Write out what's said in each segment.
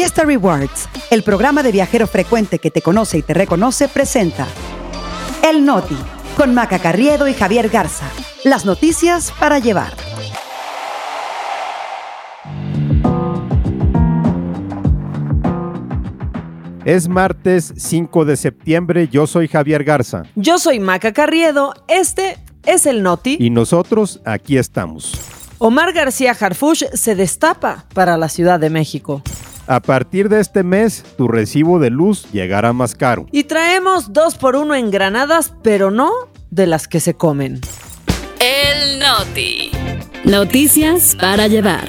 Fiesta Rewards, el programa de viajero frecuente que te conoce y te reconoce, presenta El Noti, con Maca Carriedo y Javier Garza. Las noticias para llevar. Es martes 5 de septiembre, yo soy Javier Garza. Yo soy Maca Carriedo, este es el Noti. Y nosotros aquí estamos. Omar García Harfush se destapa para la Ciudad de México. A partir de este mes, tu recibo de luz llegará más caro. Y traemos dos por uno en granadas, pero no de las que se comen. El Noti. Noticias para llevar.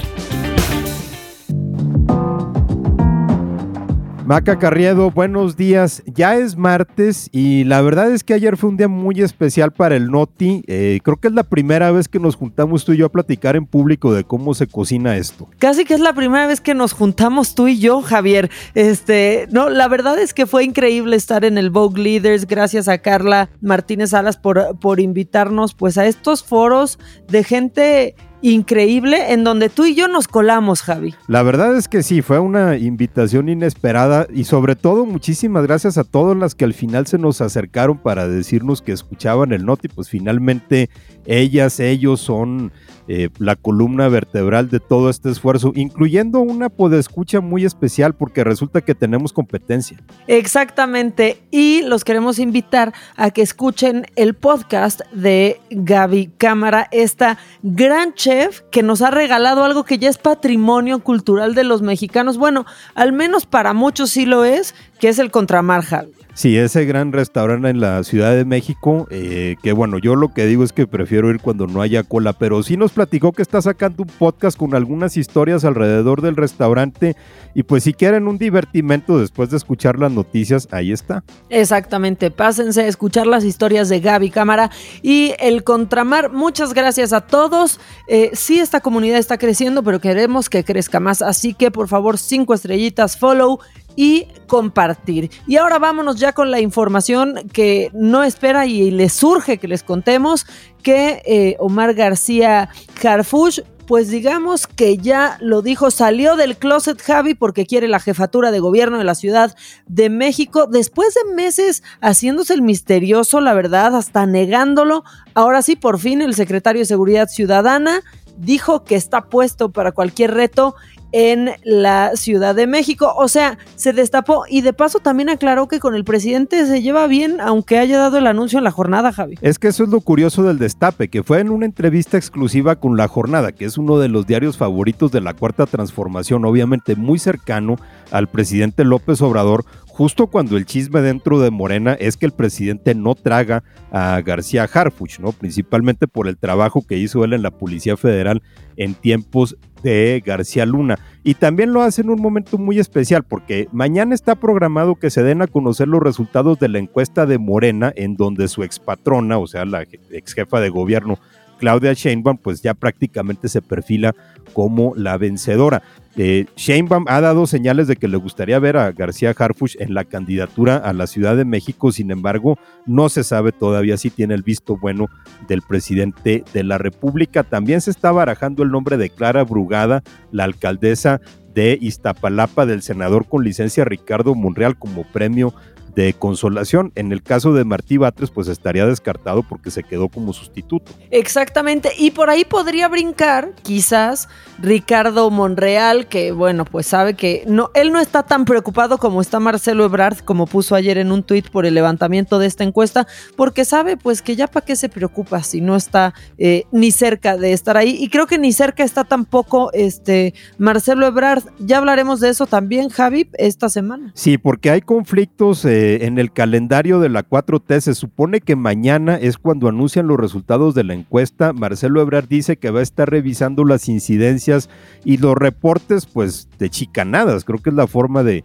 Maca Carriedo, buenos días. Ya es martes y la verdad es que ayer fue un día muy especial para el Noti. Eh, creo que es la primera vez que nos juntamos tú y yo a platicar en público de cómo se cocina esto. Casi que es la primera vez que nos juntamos tú y yo, Javier. Este, no, la verdad es que fue increíble estar en el Vogue Leaders. Gracias a Carla Martínez Salas por, por invitarnos pues a estos foros de gente increíble en donde tú y yo nos colamos, Javi. La verdad es que sí, fue una invitación inesperada y sobre todo muchísimas gracias a todas las que al final se nos acercaron para decirnos que escuchaban el Noti, pues finalmente ellas, ellos son eh, la columna vertebral de todo este esfuerzo, incluyendo una podescucha muy especial porque resulta que tenemos competencia. Exactamente, y los queremos invitar a que escuchen el podcast de Gaby Cámara, esta gran chef que nos ha regalado algo que ya es patrimonio cultural de los mexicanos. Bueno, al menos para muchos sí lo es, que es el Contramarja. Sí, ese gran restaurante en la Ciudad de México, eh, que bueno, yo lo que digo es que prefiero ir cuando no haya cola, pero sí nos platicó que está sacando un podcast con algunas historias alrededor del restaurante y pues si quieren un divertimento después de escuchar las noticias, ahí está. Exactamente, pásense a escuchar las historias de Gaby Cámara y el Contramar. Muchas gracias a todos. Eh, sí, esta comunidad está creciendo, pero queremos que crezca más, así que por favor, cinco estrellitas, follow y compartir. Y ahora vámonos ya con la información que no espera y les surge que les contemos que eh, Omar García Harfush pues digamos que ya lo dijo, salió del closet Javi porque quiere la jefatura de gobierno de la Ciudad de México. Después de meses haciéndose el misterioso, la verdad, hasta negándolo, ahora sí, por fin el secretario de Seguridad Ciudadana dijo que está puesto para cualquier reto en la Ciudad de México. O sea, se destapó y de paso también aclaró que con el presidente se lleva bien, aunque haya dado el anuncio en la jornada, Javi. Es que eso es lo curioso del destape, que fue en una entrevista exclusiva con La Jornada, que es uno de los diarios favoritos de la Cuarta Transformación, obviamente muy cercano al presidente López Obrador, justo cuando el chisme dentro de Morena es que el presidente no traga a García Harfuch, ¿no? Principalmente por el trabajo que hizo él en la Policía Federal en tiempos de García Luna. Y también lo hace en un momento muy especial porque mañana está programado que se den a conocer los resultados de la encuesta de Morena en donde su expatrona, o sea, la ex jefa de gobierno, Claudia Sheinbaum, pues ya prácticamente se perfila como la vencedora. Eh, Sheinbaum ha dado señales de que le gustaría ver a García Harfuch en la candidatura a la Ciudad de México, sin embargo, no se sabe todavía si tiene el visto bueno del presidente de la República. También se está barajando el nombre de Clara Brugada, la alcaldesa de Iztapalapa del senador con licencia Ricardo Monreal como premio de consolación. En el caso de Martí Batres, pues estaría descartado porque se quedó como sustituto. Exactamente, y por ahí podría brincar quizás Ricardo Monreal, que bueno, pues sabe que no, él no está tan preocupado como está Marcelo Ebrard, como puso ayer en un tuit por el levantamiento de esta encuesta, porque sabe pues que ya para qué se preocupa si no está eh, ni cerca de estar ahí, y creo que ni cerca está tampoco este Marcelo Ebrard. Ya hablaremos de eso también, Javi, esta semana. Sí, porque hay conflictos. Eh, en el calendario de la 4T se supone que mañana es cuando anuncian los resultados de la encuesta. Marcelo Ebrard dice que va a estar revisando las incidencias y los reportes pues de chicanadas, creo que es la forma de,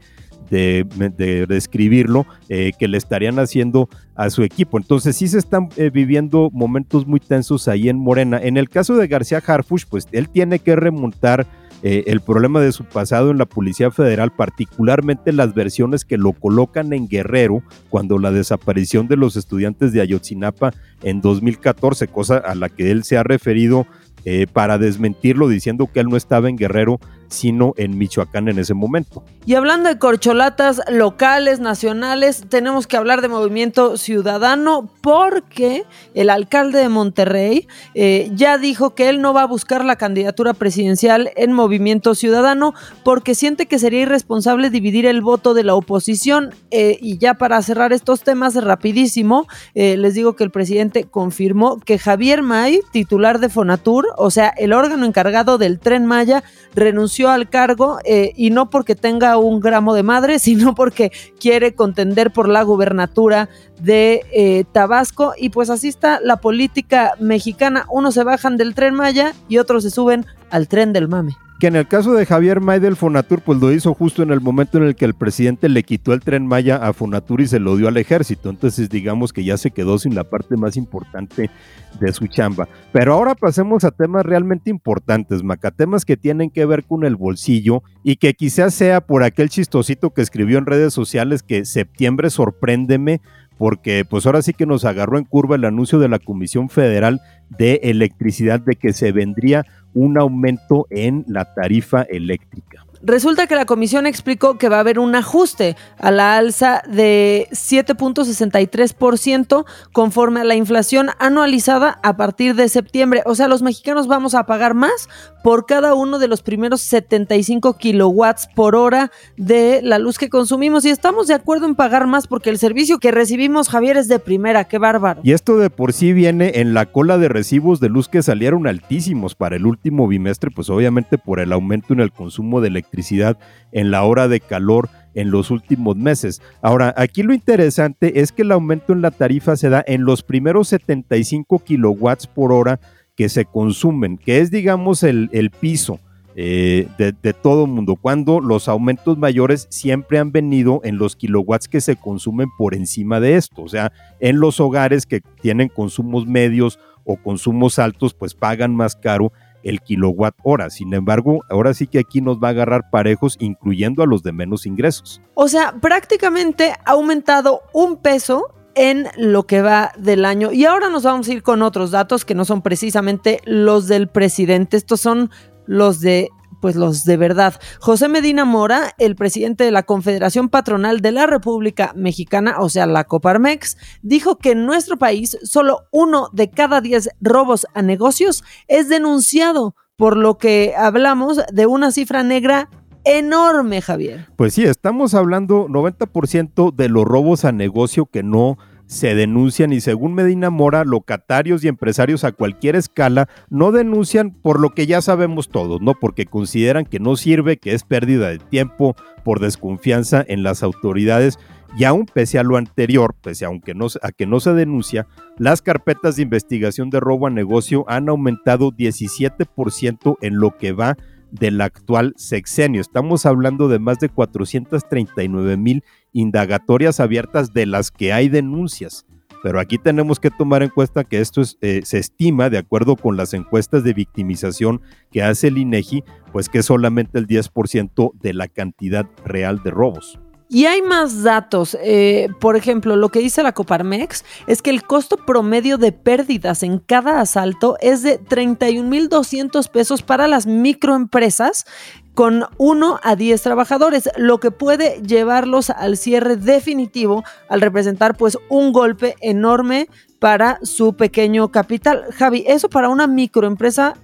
de, describirlo, eh, que le estarían haciendo a su equipo. Entonces sí se están eh, viviendo momentos muy tensos ahí en Morena. En el caso de García Harfush, pues él tiene que remontar eh, el problema de su pasado en la Policía Federal, particularmente las versiones que lo colocan en Guerrero cuando la desaparición de los estudiantes de Ayotzinapa en 2014, cosa a la que él se ha referido eh, para desmentirlo diciendo que él no estaba en Guerrero sino en Michoacán en ese momento. Y hablando de corcholatas locales, nacionales, tenemos que hablar de movimiento ciudadano porque el alcalde de Monterrey eh, ya dijo que él no va a buscar la candidatura presidencial en movimiento ciudadano porque siente que sería irresponsable dividir el voto de la oposición. Eh, y ya para cerrar estos temas rapidísimo, eh, les digo que el presidente confirmó que Javier May, titular de Fonatur, o sea, el órgano encargado del tren Maya, renunció al cargo eh, y no porque tenga un gramo de madre, sino porque quiere contender por la gubernatura de eh, Tabasco. Y pues así está la política mexicana. Unos se bajan del tren Maya y otros se suben al tren del mame que en el caso de Javier May del Fonatur, pues lo hizo justo en el momento en el que el presidente le quitó el tren Maya a Fonatur y se lo dio al ejército. Entonces, digamos que ya se quedó sin la parte más importante de su chamba. Pero ahora pasemos a temas realmente importantes, Maca, temas que tienen que ver con el bolsillo y que quizás sea por aquel chistosito que escribió en redes sociales que septiembre sorpréndeme porque pues ahora sí que nos agarró en curva el anuncio de la Comisión Federal de Electricidad de que se vendría un aumento en la tarifa eléctrica. Resulta que la comisión explicó que va a haber un ajuste a la alza de 7.63% conforme a la inflación anualizada a partir de septiembre. O sea, los mexicanos vamos a pagar más por cada uno de los primeros 75 kilowatts por hora de la luz que consumimos. Y estamos de acuerdo en pagar más porque el servicio que recibimos, Javier, es de primera. Qué bárbaro. Y esto de por sí viene en la cola de recibos de luz que salieron altísimos para el último bimestre, pues obviamente por el aumento en el consumo de electricidad electricidad en la hora de calor en los últimos meses. Ahora, aquí lo interesante es que el aumento en la tarifa se da en los primeros 75 kilowatts por hora que se consumen, que es, digamos, el, piso. Eh, de, de, todo mundo, cuando los aumentos mayores siempre han venido en los kilowatts que se consumen por encima de esto, o sea, en los hogares que tienen consumos medios o consumos altos, pues pagan más caro el kilowatt hora. Sin embargo, ahora sí que aquí nos va a agarrar parejos, incluyendo a los de menos ingresos. O sea, prácticamente ha aumentado un peso en lo que va del año. Y ahora nos vamos a ir con otros datos que no son precisamente los del presidente. Estos son los de pues los de verdad. José Medina Mora, el presidente de la Confederación Patronal de la República Mexicana, o sea, la Coparmex, dijo que en nuestro país solo uno de cada diez robos a negocios es denunciado, por lo que hablamos de una cifra negra enorme, Javier. Pues sí, estamos hablando 90% de los robos a negocio que no se denuncian y según Medina Mora, locatarios y empresarios a cualquier escala no denuncian por lo que ya sabemos todos, ¿no? Porque consideran que no sirve, que es pérdida de tiempo, por desconfianza en las autoridades y aún pese a lo anterior, pese aunque a que no se denuncia, las carpetas de investigación de robo a negocio han aumentado 17% en lo que va del actual sexenio. Estamos hablando de más de 439 mil indagatorias abiertas de las que hay denuncias. Pero aquí tenemos que tomar en cuenta que esto eh, se estima, de acuerdo con las encuestas de victimización que hace el INEGI, pues que es solamente el 10% de la cantidad real de robos. Y hay más datos. Eh, por ejemplo, lo que dice la Coparmex es que el costo promedio de pérdidas en cada asalto es de 31.200 pesos para las microempresas con 1 a 10 trabajadores, lo que puede llevarlos al cierre definitivo al representar pues un golpe enorme para su pequeño capital. Javi, eso para una microempresa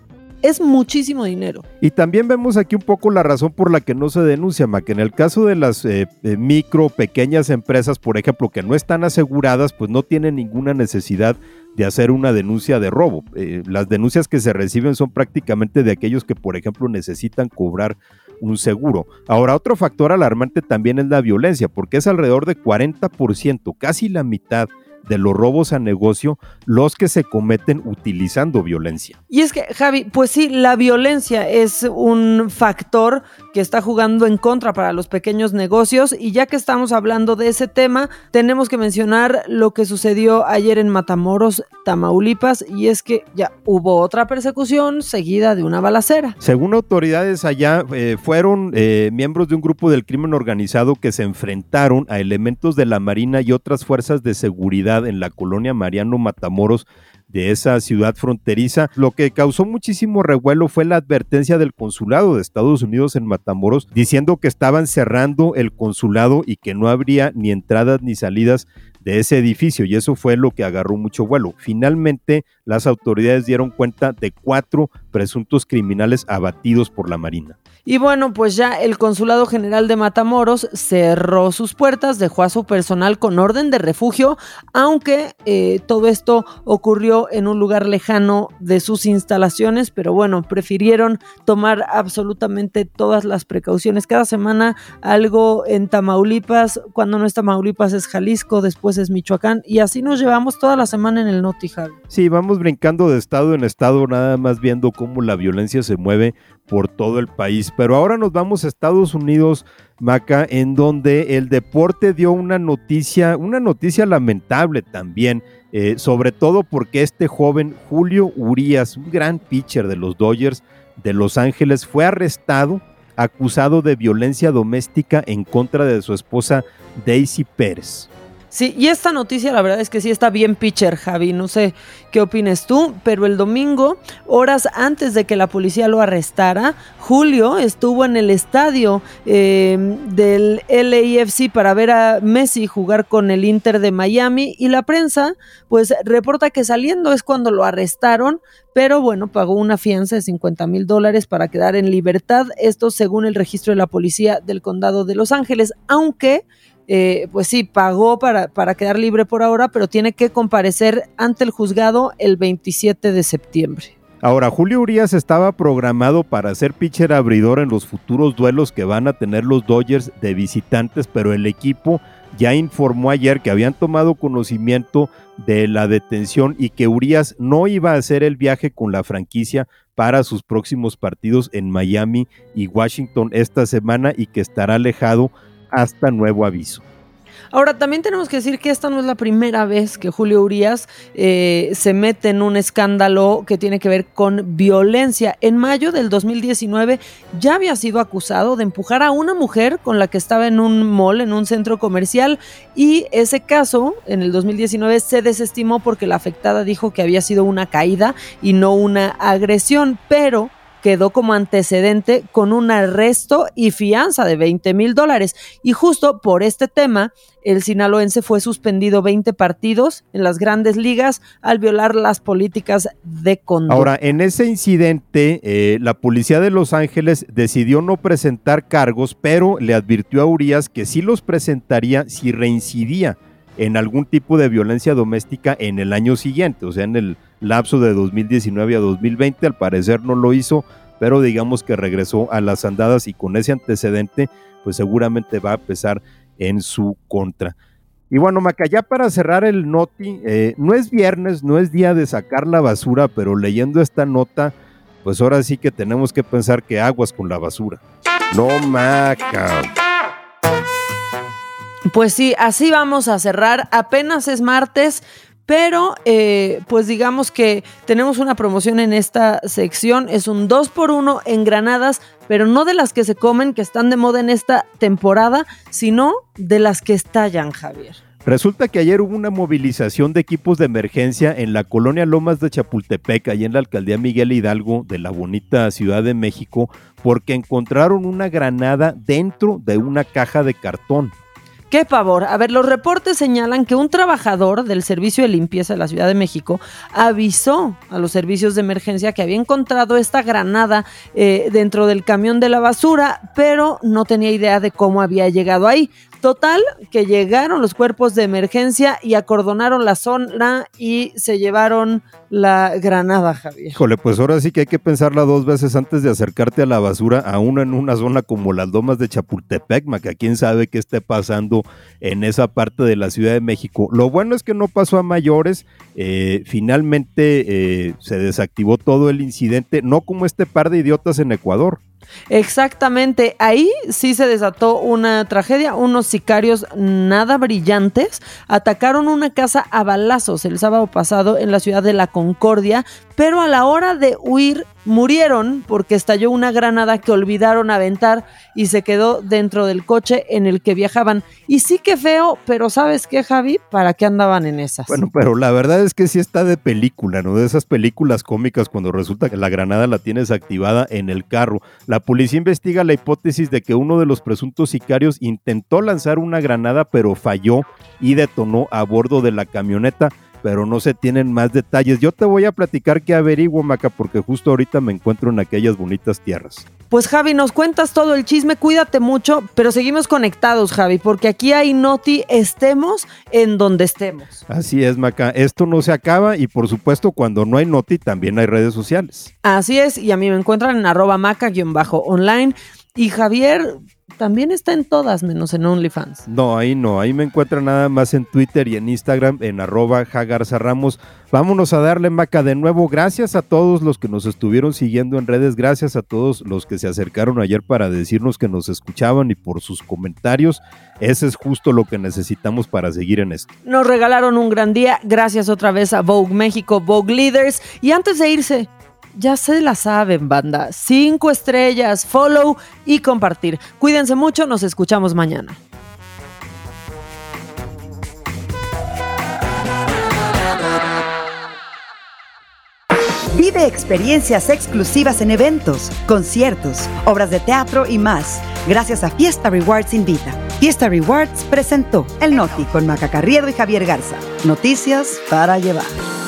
es muchísimo dinero. Y también vemos aquí un poco la razón por la que no se denuncia, que en el caso de las eh, micro, pequeñas empresas, por ejemplo, que no están aseguradas, pues no tienen ninguna necesidad de hacer una denuncia de robo. Eh, las denuncias que se reciben son prácticamente de aquellos que, por ejemplo, necesitan cobrar un seguro. Ahora, otro factor alarmante también es la violencia, porque es alrededor de 40%, casi la mitad de los robos a negocio los que se cometen utilizando violencia. Y es que, Javi, pues sí, la violencia es un factor que está jugando en contra para los pequeños negocios y ya que estamos hablando de ese tema, tenemos que mencionar lo que sucedió ayer en Matamoros, Tamaulipas, y es que ya hubo otra persecución seguida de una balacera. Según autoridades allá, eh, fueron eh, miembros de un grupo del crimen organizado que se enfrentaron a elementos de la Marina y otras fuerzas de seguridad en la colonia Mariano Matamoros de esa ciudad fronteriza. Lo que causó muchísimo revuelo fue la advertencia del consulado de Estados Unidos en Matamoros diciendo que estaban cerrando el consulado y que no habría ni entradas ni salidas de ese edificio y eso fue lo que agarró mucho vuelo. Finalmente, las autoridades dieron cuenta de cuatro presuntos criminales abatidos por la Marina. Y bueno, pues ya el Consulado General de Matamoros cerró sus puertas, dejó a su personal con orden de refugio, aunque eh, todo esto ocurrió en un lugar lejano de sus instalaciones, pero bueno, prefirieron tomar absolutamente todas las precauciones. Cada semana algo en Tamaulipas, cuando no es Tamaulipas es Jalisco, después es Michoacán, y así nos llevamos toda la semana en el Notijal. Sí, vamos brincando de estado en estado, nada más viendo cómo la violencia se mueve por todo el país. Pero ahora nos vamos a Estados Unidos, Maca, en donde el deporte dio una noticia, una noticia lamentable también, eh, sobre todo porque este joven Julio Urias, un gran pitcher de los Dodgers de Los Ángeles, fue arrestado acusado de violencia doméstica en contra de su esposa Daisy Pérez. Sí, y esta noticia la verdad es que sí está bien pitcher, Javi. No sé qué opines tú, pero el domingo, horas antes de que la policía lo arrestara, Julio estuvo en el estadio eh, del LAFC para ver a Messi jugar con el Inter de Miami y la prensa pues reporta que saliendo es cuando lo arrestaron, pero bueno, pagó una fianza de 50 mil dólares para quedar en libertad, esto según el registro de la policía del condado de Los Ángeles, aunque eh, pues sí, pagó para, para quedar libre por ahora, pero tiene que comparecer ante el juzgado el 27 de septiembre. Ahora, Julio Urias estaba programado para ser pitcher abridor en los futuros duelos que van a tener los Dodgers de visitantes, pero el equipo ya informó ayer que habían tomado conocimiento de la detención y que Urias no iba a hacer el viaje con la franquicia para sus próximos partidos en Miami y Washington esta semana y que estará alejado hasta nuevo aviso. Ahora, también tenemos que decir que esta no es la primera vez que Julio Urias eh, se mete en un escándalo que tiene que ver con violencia. En mayo del 2019 ya había sido acusado de empujar a una mujer con la que estaba en un mall, en un centro comercial, y ese caso en el 2019 se desestimó porque la afectada dijo que había sido una caída y no una agresión, pero quedó como antecedente con un arresto y fianza de 20 mil dólares. Y justo por este tema, el sinaloense fue suspendido 20 partidos en las grandes ligas al violar las políticas de conducta. Ahora, en ese incidente, eh, la policía de Los Ángeles decidió no presentar cargos, pero le advirtió a Urias que sí los presentaría si reincidía en algún tipo de violencia doméstica en el año siguiente, o sea, en el lapso de 2019 a 2020, al parecer no lo hizo, pero digamos que regresó a las andadas y con ese antecedente, pues seguramente va a pesar en su contra. Y bueno, Maca, ya para cerrar el noti, eh, no es viernes, no es día de sacar la basura, pero leyendo esta nota, pues ahora sí que tenemos que pensar que aguas con la basura. No, Maca. Pues sí, así vamos a cerrar. Apenas es martes, pero eh, pues digamos que tenemos una promoción en esta sección. Es un 2 por 1 en granadas, pero no de las que se comen, que están de moda en esta temporada, sino de las que estallan, Javier. Resulta que ayer hubo una movilización de equipos de emergencia en la colonia Lomas de Chapultepec, y en la alcaldía Miguel Hidalgo de la bonita Ciudad de México, porque encontraron una granada dentro de una caja de cartón. Qué pavor. A ver, los reportes señalan que un trabajador del servicio de limpieza de la Ciudad de México avisó a los servicios de emergencia que había encontrado esta granada eh, dentro del camión de la basura, pero no tenía idea de cómo había llegado ahí. Total, que llegaron los cuerpos de emergencia y acordonaron la zona y se llevaron la granada, Javier. Híjole, pues ahora sí que hay que pensarla dos veces antes de acercarte a la basura, aún en una zona como las domas de Chapultepec, que quién sabe qué esté pasando en esa parte de la Ciudad de México. Lo bueno es que no pasó a mayores, eh, finalmente eh, se desactivó todo el incidente, no como este par de idiotas en Ecuador. Exactamente, ahí sí se desató una tragedia. Unos sicarios nada brillantes atacaron una casa a balazos el sábado pasado en la ciudad de La Concordia, pero a la hora de huir murieron porque estalló una granada que olvidaron aventar y se quedó dentro del coche en el que viajaban. Y sí que feo, pero ¿sabes qué, Javi? ¿Para qué andaban en esas? Bueno, pero la verdad es que sí está de película, ¿no? De esas películas cómicas cuando resulta que la granada la tienes activada en el carro. La policía investiga la hipótesis de que uno de los presuntos sicarios intentó lanzar una granada pero falló y detonó a bordo de la camioneta pero no se tienen más detalles. Yo te voy a platicar qué averiguo, Maca, porque justo ahorita me encuentro en aquellas bonitas tierras. Pues Javi, nos cuentas todo el chisme, cuídate mucho, pero seguimos conectados, Javi, porque aquí hay Noti, estemos en donde estemos. Así es, Maca, esto no se acaba y por supuesto cuando no hay Noti también hay redes sociales. Así es, y a mí me encuentran en arroba maca-online. Y Javier, también está en todas menos en OnlyFans. No, ahí no, ahí me encuentran nada más en Twitter y en Instagram en arroba Jagarza Ramos. Vámonos a darle maca de nuevo. Gracias a todos los que nos estuvieron siguiendo en redes, gracias a todos los que se acercaron ayer para decirnos que nos escuchaban y por sus comentarios. Ese es justo lo que necesitamos para seguir en esto. Nos regalaron un gran día, gracias otra vez a Vogue México, Vogue Leaders. Y antes de irse, ya se la saben, banda. Cinco estrellas, follow y compartir. Cuídense mucho, nos escuchamos mañana. Vive experiencias exclusivas en eventos, conciertos, obras de teatro y más, gracias a Fiesta Rewards Invita. Fiesta Rewards presentó El Noti con Maca Carriedo y Javier Garza. Noticias para llevar.